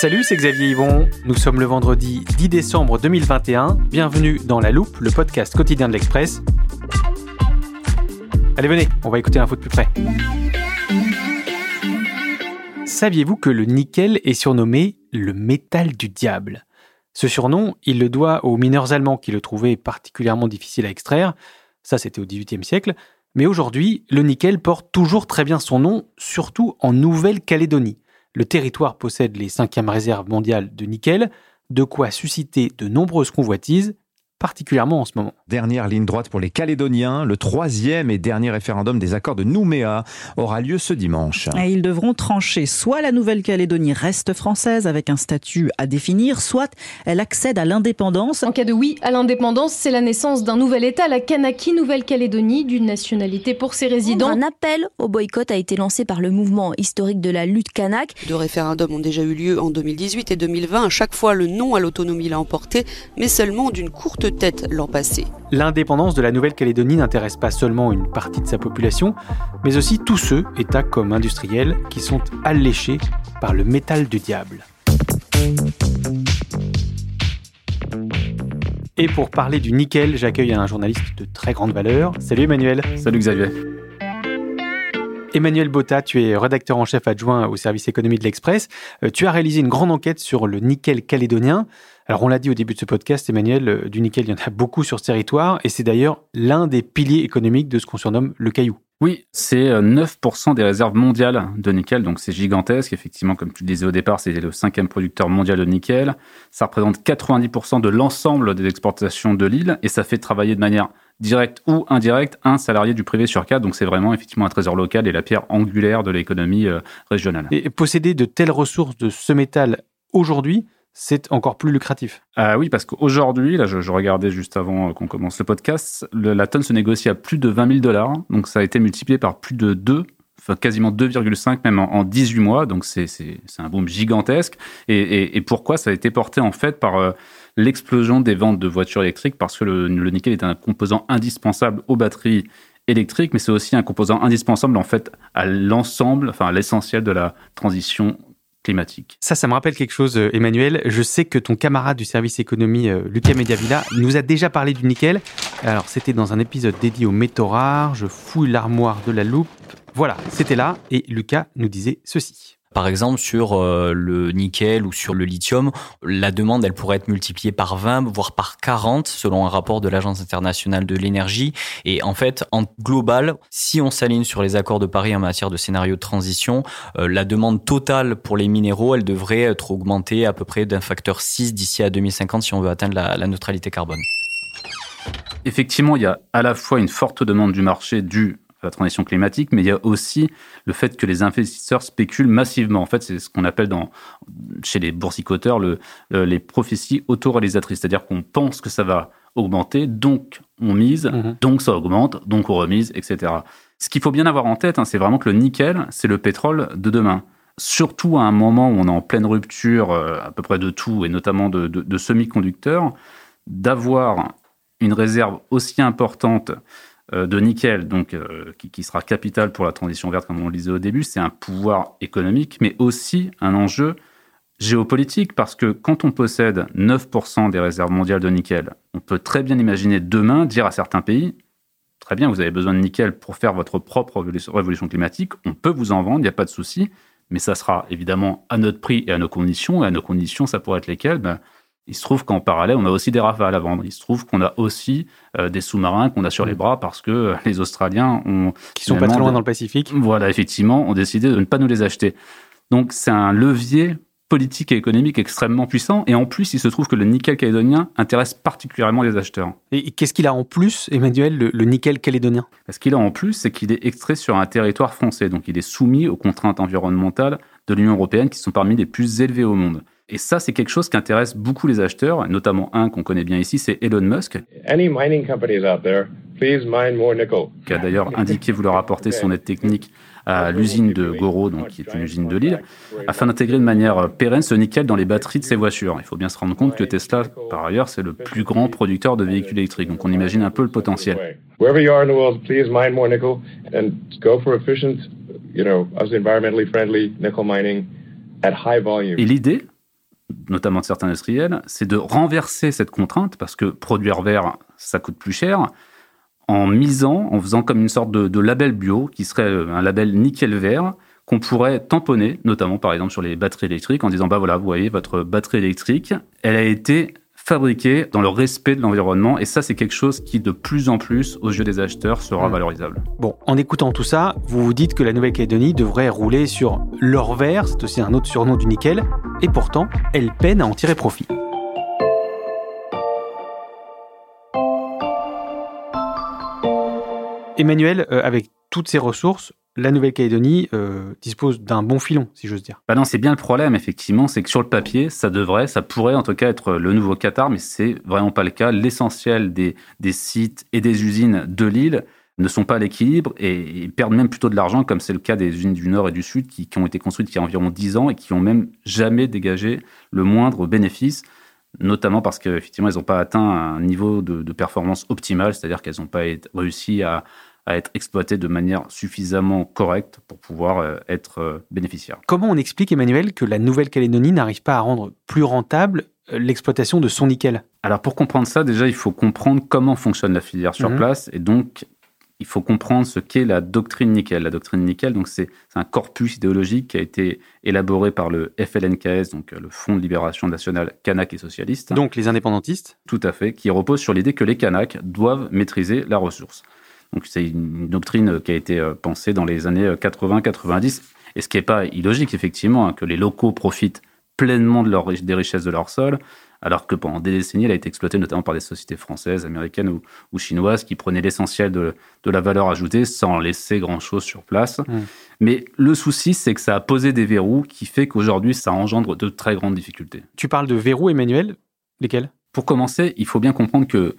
Salut, c'est Xavier Yvon. Nous sommes le vendredi 10 décembre 2021. Bienvenue dans La Loupe, le podcast quotidien de l'Express. Allez, venez, on va écouter l'info de plus près. Saviez-vous que le nickel est surnommé le métal du diable? Ce surnom, il le doit aux mineurs allemands qui le trouvaient particulièrement difficile à extraire. Ça, c'était au XVIIIe siècle. Mais aujourd'hui, le nickel porte toujours très bien son nom, surtout en Nouvelle-Calédonie. Le territoire possède les cinquièmes réserves mondiales de nickel, de quoi susciter de nombreuses convoitises, particulièrement en ce moment. Dernière ligne droite pour les Calédoniens, le troisième et dernier référendum des accords de Nouméa aura lieu ce dimanche. Et ils devront trancher. Soit la Nouvelle-Calédonie reste française avec un statut à définir, soit elle accède à l'indépendance. En cas de oui à l'indépendance, c'est la naissance d'un nouvel État, la Kanaki Nouvelle-Calédonie, d'une nationalité pour ses résidents. Un appel au boycott a été lancé par le mouvement historique de la lutte kanak. Deux référendums ont déjà eu lieu en 2018 et 2020. À chaque fois, le non à l'autonomie l'a emporté, mais seulement d'une courte tête l'an passé. L'indépendance de la Nouvelle-Calédonie n'intéresse pas seulement une partie de sa population, mais aussi tous ceux, États comme industriels, qui sont alléchés par le métal du diable. Et pour parler du nickel, j'accueille un journaliste de très grande valeur. Salut Emmanuel. Salut Xavier. Emmanuel Botta, tu es rédacteur en chef adjoint au service économie de l'Express. Euh, tu as réalisé une grande enquête sur le nickel calédonien. Alors on l'a dit au début de ce podcast, Emmanuel, euh, du nickel, il y en a beaucoup sur ce territoire et c'est d'ailleurs l'un des piliers économiques de ce qu'on surnomme le caillou. Oui, c'est 9% des réserves mondiales de nickel, donc c'est gigantesque. Effectivement, comme tu le disais au départ, c'est le cinquième producteur mondial de nickel. Ça représente 90% de l'ensemble des exportations de l'île et ça fait travailler de manière directe ou indirecte un salarié du privé sur quatre. Donc c'est vraiment effectivement un trésor local et la pierre angulaire de l'économie euh, régionale. Et posséder de telles ressources de ce métal aujourd'hui, c'est encore plus lucratif. Ah oui, parce qu'aujourd'hui, là, je, je, regardais juste avant qu'on commence le podcast, le, la tonne se négocie à plus de 20 000 dollars. Donc, ça a été multiplié par plus de 2, enfin, quasiment 2,5 même en, en, 18 mois. Donc, c'est un boom gigantesque. Et, et, et, pourquoi ça a été porté en fait par euh, l'explosion des ventes de voitures électriques Parce que le, nickel est un composant indispensable aux batteries électriques, mais c'est aussi un composant indispensable en fait à l'ensemble, enfin à l'essentiel de la transition climatique. Ça, ça me rappelle quelque chose, euh, Emmanuel. Je sais que ton camarade du service économie, euh, Lucas Mediavilla, nous a déjà parlé du nickel. Alors, c'était dans un épisode dédié aux métaux rares. Je fouille l'armoire de la loupe. Voilà, c'était là. Et Lucas nous disait ceci. Par exemple, sur euh, le nickel ou sur le lithium, la demande, elle pourrait être multipliée par 20, voire par 40, selon un rapport de l'Agence internationale de l'énergie. Et en fait, en global, si on s'aligne sur les accords de Paris en matière de scénario de transition, euh, la demande totale pour les minéraux, elle devrait être augmentée à peu près d'un facteur 6 d'ici à 2050 si on veut atteindre la, neutralité carbone. Effectivement, il y a à la fois une forte demande du marché due la transition climatique, mais il y a aussi le fait que les investisseurs spéculent massivement. En fait, c'est ce qu'on appelle dans, chez les boursicoteurs le, le, les prophéties autoréalisatrices. C'est-à-dire qu'on pense que ça va augmenter, donc on mise, mmh. donc ça augmente, donc on remise, etc. Ce qu'il faut bien avoir en tête, hein, c'est vraiment que le nickel, c'est le pétrole de demain. Surtout à un moment où on est en pleine rupture euh, à peu près de tout, et notamment de, de, de semi-conducteurs, d'avoir une réserve aussi importante euh, de nickel, donc euh, qui, qui, sera capital pour la transition verte, comme on le disait au début, c'est un pouvoir économique, mais aussi un enjeu géopolitique, parce que quand on possède 9% des réserves mondiales de nickel, on peut très bien imaginer demain dire à certains pays, très bien, vous avez besoin de nickel pour faire votre propre révolution climatique, on peut vous en vendre, il n'y a pas de souci, mais ça sera évidemment à notre prix et à nos conditions, et à nos conditions, ça pourrait être lesquelles? Ben, il se trouve qu'en parallèle, on a aussi des rafales à vendre. Il se trouve qu'on a aussi euh, des sous-marins qu'on a sur les bras parce que euh, les Australiens ont... Qui sont pas très loin dans le Pacifique. Voilà, effectivement, ont décidé de ne pas nous les acheter. Donc c'est un levier politique et économique extrêmement puissant. Et en plus, il se trouve que le nickel calédonien intéresse particulièrement les acheteurs. Et qu'est-ce qu'il a en plus, Emmanuel, le, nickel calédonien? Ce qu'il a en plus, c'est qu'il est extrait sur un territoire français. Donc il est soumis aux contraintes environnementales de l'Union européenne qui sont parmi les plus élevées au monde. Et ça, c'est quelque chose qui intéresse beaucoup les acheteurs, notamment un qu'on connaît bien ici, c'est Elon Musk, qui a d'ailleurs indiqué vouloir apporter son aide technique à l'usine de Goro, donc, qui est une usine de Lille, afin d'intégrer de manière pérenne ce nickel dans les batteries de ses voitures. Il faut bien se rendre compte que Tesla, par ailleurs, c'est le plus grand producteur de véhicules électriques. Donc on imagine un peu le potentiel. Et l'idée, notamment de certains industriels, c'est de renverser cette contrainte, parce que produire vert, ça coûte plus cher, en misant, en faisant comme une sorte de, label bio, qui serait euh, un label nickel vert, qu'on pourrait tamponner, notamment par exemple sur les batteries électriques, en disant, bah voilà, vous voyez, votre batterie électrique, elle a été fabriquée dans le respect de l'environnement, et ça c'est quelque chose qui de plus en plus, aux yeux des acheteurs, sera mmh. valorisable. Bon, en écoutant tout ça, vous vous dites que la Nouvelle-Calédonie devrait rouler sur l'or vert, c'est aussi un autre surnom du nickel, et pourtant, elle peine à en tirer profit. Emmanuel, euh, avec toutes ces ressources, la Nouvelle-Calédonie euh, dispose d'un bon filon, si j'ose dire. Bah non, c'est bien le problème, effectivement, c'est que sur le papier, ça devrait, ça pourrait en tout cas être le nouveau Qatar, mais c'est vraiment pas le cas. L'essentiel des, sites et des usines de l'île ne sont pas à l'équilibre et, perdent même plutôt de l'argent, comme c'est le cas des usines du Nord et du Sud qui, ont été construites il y a environ 10 ans et qui ont même jamais dégagé le moindre bénéfice notamment parce qu'effectivement, elles n'ont pas atteint un niveau de, de performance optimal, c'est-à-dire qu'elles n'ont pas réussi à, à être exploité de manière suffisamment correcte pour pouvoir euh, être euh, bénéficiaire. Comment on explique, Emmanuel, que la Nouvelle-Calédonie n'arrive pas à rendre plus rentable euh, l'exploitation de son nickel? Alors pour comprendre ça, déjà, il faut comprendre comment fonctionne la filière sur mhm. place et donc il faut comprendre ce qu'est la doctrine nickel. La doctrine nickel, donc c'est un corpus idéologique qui a été élaboré par le FLNKS, donc le Fonds de libération nationale kanak et socialiste. Donc les indépendantistes? Tout à fait, qui repose sur l'idée que les Kanaks doivent maîtriser la ressource. Donc c'est une doctrine qui a été euh, pensée dans les années 80-90, euh, et ce qui n'est pas illogique, effectivement, hein, que les locaux profitent pleinement de leur, des richesses de leur sol, alors que pendant des décennies, elle a été exploitée notamment par des sociétés françaises, américaines ou, chinoises qui prenaient l'essentiel de, la valeur ajoutée sans laisser grand-chose sur place. Mmh. Mais le souci, c'est que ça a posé des verrous qui fait qu'aujourd'hui, ça engendre de très grandes difficultés. Tu parles de verrous, Emmanuel? Lesquels? Pour commencer, il faut bien comprendre que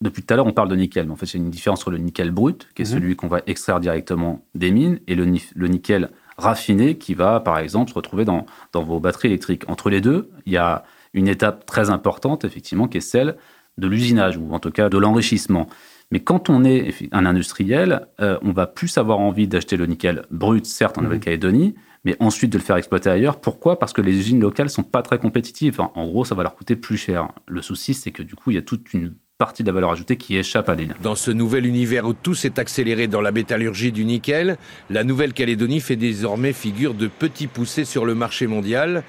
depuis tout à l'heure, on parle de nickel, mais en fait, c'est une différence entre le nickel brut, qui est mhm. celui qu'on va extraire directement des mines, et le, nickel raffiné, qui va, par exemple, se retrouver dans, vos batteries électriques. Entre les deux, il y a une étape très importante, effectivement, qui est celle de l'usinage, ou en tout cas de l'enrichissement. Mais quand on est un industriel, euh, on va plus avoir envie d'acheter le nickel brut, certes, en mhm. Nouvelle-Calédonie, mais ensuite de le faire exploiter ailleurs. Pourquoi? Parce que les usines locales sont pas très compétitives. en gros, ça va leur coûter plus cher. Le souci, c'est que du coup, il y a toute une partie de la valeur ajoutée qui échappe à l'île. Dans ce nouvel univers où tout s'est accéléré dans la métallurgie du nickel, la Nouvelle-Calédonie fait désormais figure de petit poussé sur le marché mondial.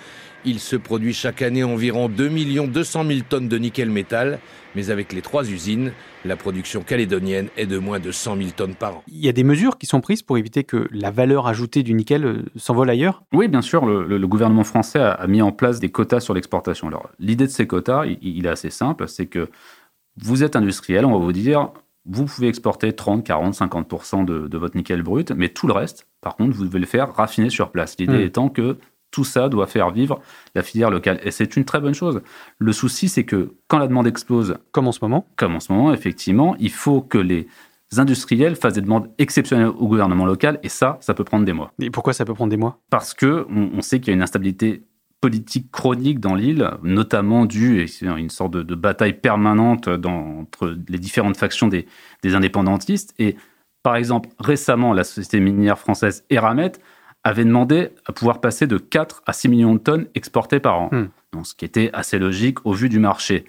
Il se produit chaque année environ 2 200 000 tonnes de nickel métal, mais avec les trois usines, la production calédonienne est de moins de 100 000 tonnes par an. Il y a des mesures qui sont prises pour éviter que la valeur ajoutée du nickel euh, s'envole ailleurs? Oui, bien sûr. Le, gouvernement français a, mis en place des quotas sur l'exportation. Alors, l'idée de ces quotas, il est assez simple, c'est que vous êtes industriel, on va vous dire, vous pouvez exporter 30, 40, 50% de, votre nickel brut, mais tout le reste, par contre, vous devez le faire raffiner sur place. L'idée hmm. étant que tout ça doit faire vivre la filière locale. Et c'est une très bonne chose. Le souci, c'est que quand la demande explose... Comme en ce moment Comme en ce moment, effectivement, il faut que les industriels fassent des demandes exceptionnelles au gouvernement local, et ça, ça peut prendre des mois. Et pourquoi ça peut prendre des mois? Parce que on sait qu'il y a une instabilité politique chronique dans l'île, notamment due à une sorte de, bataille permanente dans, entre les différentes factions des, indépendantistes. Et par exemple, récemment, la société minière française Eramet avait demandé à pouvoir passer de 4 à 6 millions de tonnes exportées par an, hmm. ce qui était assez logique au vu du marché.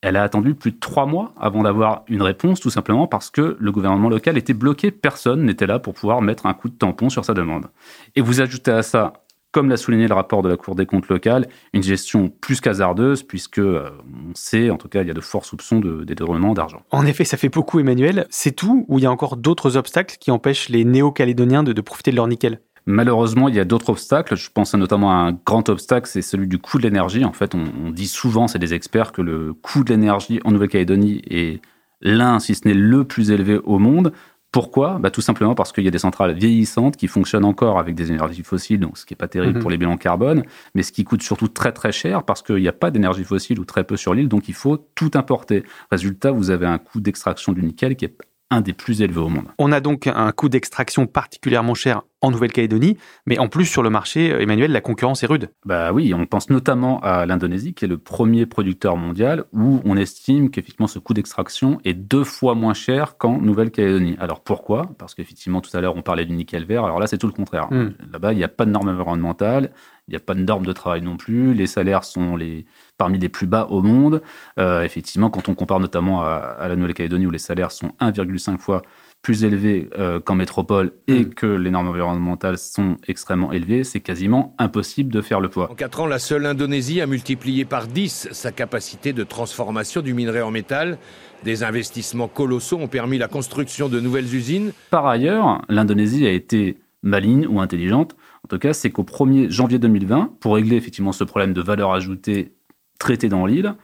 Elle a attendu plus de trois mois avant d'avoir une réponse, tout simplement parce que le gouvernement local était bloqué. Personne n'était là pour pouvoir mettre un coup de tampon sur sa demande. Et vous ajoutez à ça comme l'a souligné le rapport de la Cour des comptes locale, une gestion plus qu'hasardeuse, puisque euh, on sait, en tout cas, il y a de forts soupçons de détournement d'argent. En effet, ça fait beaucoup, Emmanuel. C'est tout ou il y a encore d'autres obstacles qui empêchent les néo-calédoniens de, profiter de leur nickel? Malheureusement, il y a d'autres obstacles. Je pense notamment à un grand obstacle, c'est celui du coût de l'énergie. En fait, on, on dit souvent, c'est des experts, que le coût de l'énergie en Nouvelle-Calédonie est l'un, si ce n'est le plus élevé au monde. Pourquoi? Bah, Tout simplement parce qu'il y a des centrales vieillissantes qui fonctionnent encore avec des énergies fossiles, donc ce qui n'est pas terrible Mhm. pour les bilans carbone, mais ce qui coûte surtout très très cher parce qu'il n'y a pas d'énergie fossile ou très peu sur l'île, donc il faut tout importer. Résultat, vous avez un coût d'extraction du nickel qui est un des plus élevés au monde. On a donc un coût d'extraction particulièrement cher en Nouvelle-Calédonie, mais en plus sur le marché, Emmanuel, la concurrence est rude. Bah oui, on pense notamment à l'Indonésie, qui est le premier producteur mondial, où on estime qu'effectivement ce coût d'extraction est deux fois moins cher qu'en Nouvelle-Calédonie. Alors pourquoi? Parce qu'effectivement, tout à l'heure, on parlait du nickel vert. Alors là, c'est tout le contraire. Mm. Là-bas, il n'y a pas de normes environnementales, n'y a pas de normes de travail non plus. Les salaires sont les, parmi les plus bas au monde. Euh, effectivement, quand on compare notamment à, à la Nouvelle-Calédonie, où les salaires sont 1,5 fois plus élevés euh, qu'en métropole et que les normes environnementales sont extrêmement élevées, c'est quasiment impossible de faire le poids. En 4 ans, la seule Indonésie a multiplié par 10 sa capacité de transformation du minerai en métal. Des investissements colossaux ont permis la construction de nouvelles usines. Par ailleurs, l'Indonésie a été maligne ou intelligente. En tout cas, c'est qu'au 1er janvier 2020, pour régler effectivement ce problème de valeur ajoutée traité dans l'île,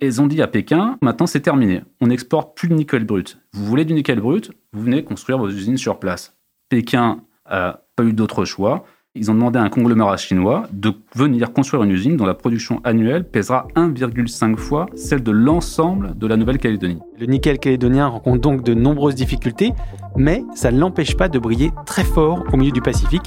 ils ont dit à Pékin, maintenant c'est terminé, on n'exporte plus de nickel brut. Vous voulez du nickel brut, vous venez construire vos usines sur place. Pékin a pas eu d'autre choix. Ils ont demandé à un conglomérat chinois de venir construire une usine dont la production annuelle pèsera 1,5 fois celle de l'ensemble de la Nouvelle-Calédonie. Le nickel calédonien rencontre donc de nombreuses difficultés, mais ça ne l'empêche pas de briller très fort au milieu du Pacifique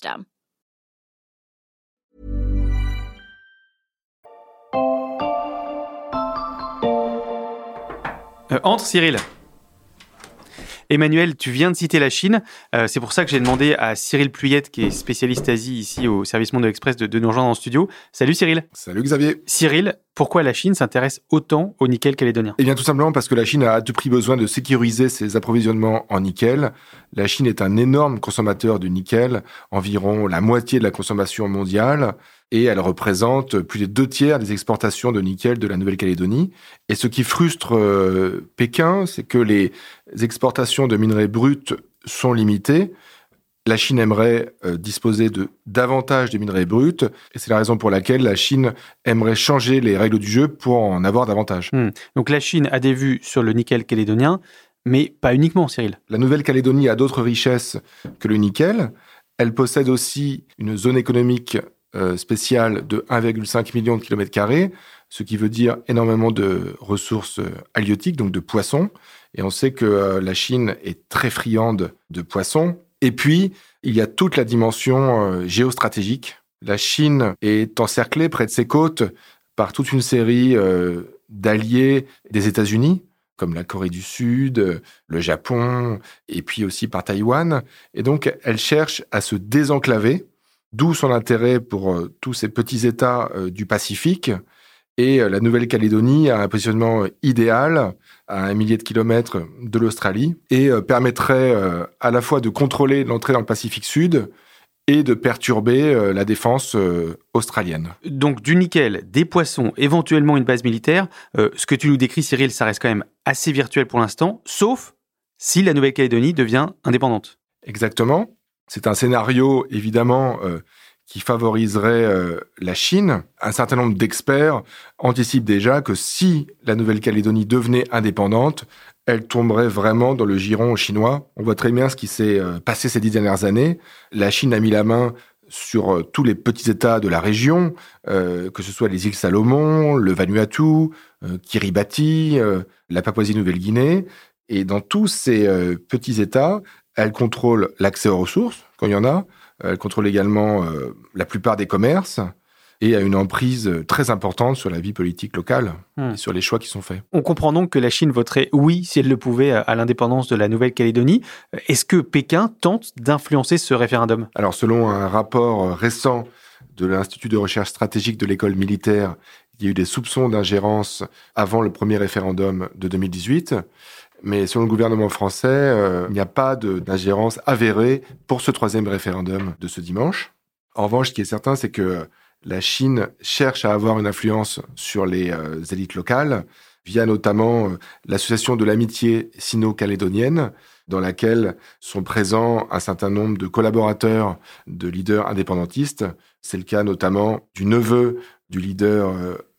Euh, entre Cyril. Emmanuel, tu viens de citer la Chine. Euh, c'est pour ça que j'ai demandé à Cyril Pluyette, qui est spécialiste Asie ici au service Monde Express, de, de nous rejoindre en studio. Salut Cyril. Salut Xavier. Cyril, pourquoi la Chine s'intéresse autant au nickel calédonien? Eh bien tout simplement parce que la Chine a à tout prix besoin de sécuriser ses approvisionnements en nickel. La Chine est un énorme consommateur de nickel, environ la moitié de la consommation mondiale, et elle représente plus des deux tiers des exportations de nickel de la Nouvelle-Calédonie. Et ce qui frustre euh, Pékin, c'est que les exportations de minerais bruts sont limitées. La Chine aimerait euh, disposer de davantage de minerais bruts, et c'est la raison pour laquelle la Chine aimerait changer les règles du jeu pour en avoir davantage. Hmm. Donc la Chine a des vues sur le nickel calédonien, mais pas uniquement, Cyril. La Nouvelle-Calédonie a d'autres richesses que le nickel. Elle possède aussi une zone économique spéciale de 1,5 million de kilomètres carrés, ce qui veut dire énormément de ressources euh, halieutiques, donc de poissons. Et on sait que euh, la Chine est très friande de poissons. Et puis, il y a toute la dimension euh, géostratégique. La Chine est encerclée près de ses côtes par toute une série euh, d'alliés des États-Unis, comme la Corée du Sud, euh, le Japon, et puis aussi par Taïwan. Et donc, elle cherche à se désenclaver, d'où son intérêt pour euh, tous ces petits États euh, du Pacifique. Et euh, la Nouvelle-Calédonie a un positionnement idéal à un millier de kilomètres de l'Australie et permettrait à la fois de contrôler l'entrée dans le Pacifique Sud et de perturber la défense australienne. Donc du nickel, des poissons, éventuellement une base militaire. Euh, ce que tu nous décris, Cyril, ça reste quand même assez virtuel pour l'instant, sauf si la Nouvelle-Calédonie devient indépendante. Exactement. C'est un scénario, évidemment, euh, qui favoriserait euh, la Chine. Un certain nombre d'experts anticipent déjà que si la Nouvelle-Calédonie devenait indépendante, elle tomberait vraiment dans le giron chinois. On voit très bien ce qui s'est euh, passé ces dix dernières années. La Chine a mis la main sur tous les petits États de la région, que ce soit les îles Salomon, le Vanuatu, Kiribati, la Papouasie-Nouvelle-Guinée. Et dans tous ces petits États, elle contrôle l'accès aux ressources, quand il y en a. Elle contrôle également la plupart des commerces et a une emprise très importante sur la vie politique locale hmm. et sur les choix qui sont faits. On comprend donc que la Chine voterait oui, si elle le pouvait, à l'indépendance de la Nouvelle-Calédonie. Est-ce que Pékin tente d'influencer ce référendum? Alors, selon un rapport récent de l'Institut de recherche stratégique de l'école militaire, il y a eu des soupçons d'ingérence avant le premier référendum de 2018. Mais selon le gouvernement français, euh, il n'y a pas d'ingérence avérée pour ce troisième référendum de ce dimanche. En revanche, ce qui est certain, c'est que la Chine cherche à avoir une influence sur les euh, élites locales via notamment euh, l'association de l'amitié sino-calédonienne, dans laquelle sont présents un certain nombre de collaborateurs de leaders indépendantistes. C'est le cas notamment du neveu du leader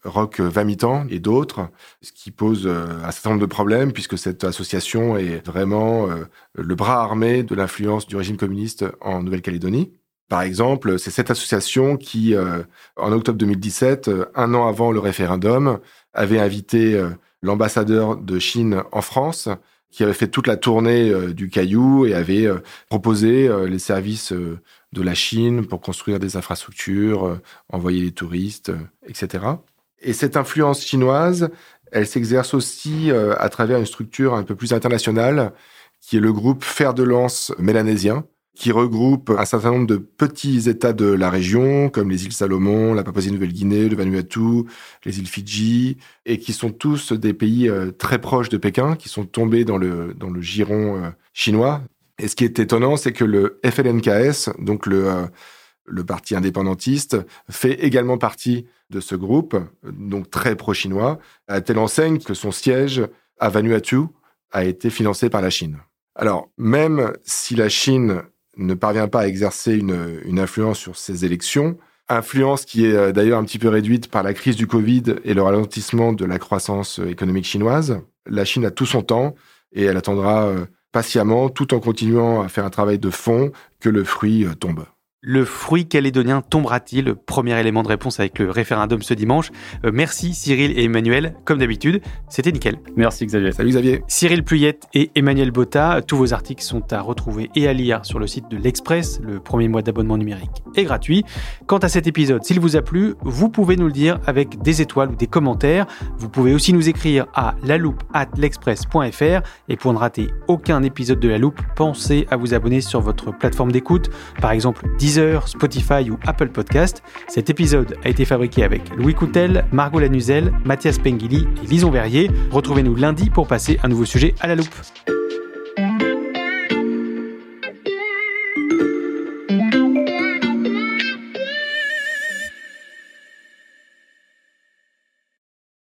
euh, Roch Vamitan et d'autres, ce qui pose un certain nombre de problèmes puisque cette association est vraiment le bras armé de l'influence du régime communiste en Nouvelle-Calédonie. Par exemple, c'est cette association qui, euh, en octobre 2017, euh, un an avant le référendum, avait invité euh, l'ambassadeur de Chine en France, qui avait fait toute la tournée du Caillou et avait proposé les services de la Chine pour construire des infrastructures, envoyer des touristes, etc. Et cette influence chinoise, elle s'exerce aussi à travers une structure un peu plus internationale, qui est le groupe Fer de Lance mélanésien, qui regroupe un certain nombre de petits États de la région, comme les îles Salomon, la Papouasie-Nouvelle-Guinée, le Vanuatu, les îles Fidji, et qui sont tous des pays euh, très proches de Pékin, qui sont tombés dans le, dans le giron euh, chinois. Et ce qui est étonnant, c'est que le FLNKS, donc le, euh, le parti indépendantiste, fait également partie de ce groupe, donc très pro-chinois, à telle enseigne que son siège à Vanuatu a été financé par la Chine. Alors, même si la Chine ne parvient pas à exercer une, influence sur ces élections, influence qui est euh, d'ailleurs un petit peu réduite par la crise du Covid et le ralentissement de la croissance euh, économique chinoise. La Chine a tout son temps et elle attendra euh, patiemment, tout en continuant à faire un travail de fond, que le fruit tombe. Le fruit calédonien tombera-t-il Premier élément de réponse avec le référendum ce dimanche. Euh, merci Cyril et Emmanuel. Comme d'habitude, c'était nickel. Merci Xavier. Salut Xavier. Cyril Pluyette et Emmanuel Botta, tous vos articles sont à retrouver et à lire sur le site de l'Express. Le premier mois d'abonnement numérique est gratuit. Quant à cet épisode, s'il vous a plu, vous pouvez nous le dire avec des étoiles ou des commentaires. Vous pouvez aussi nous écrire à l'express.fr et pour ne rater aucun épisode de La Loupe, pensez à vous abonner sur votre plateforme d'écoute, par exemple Spotify ou Apple Podcast. Cet épisode a été fabriqué avec Louis Coutel, Margot Lanuzel, Mathias Pengili et Lison Verrier. Retrouvez-nous lundi pour passer un nouveau sujet à la loupe.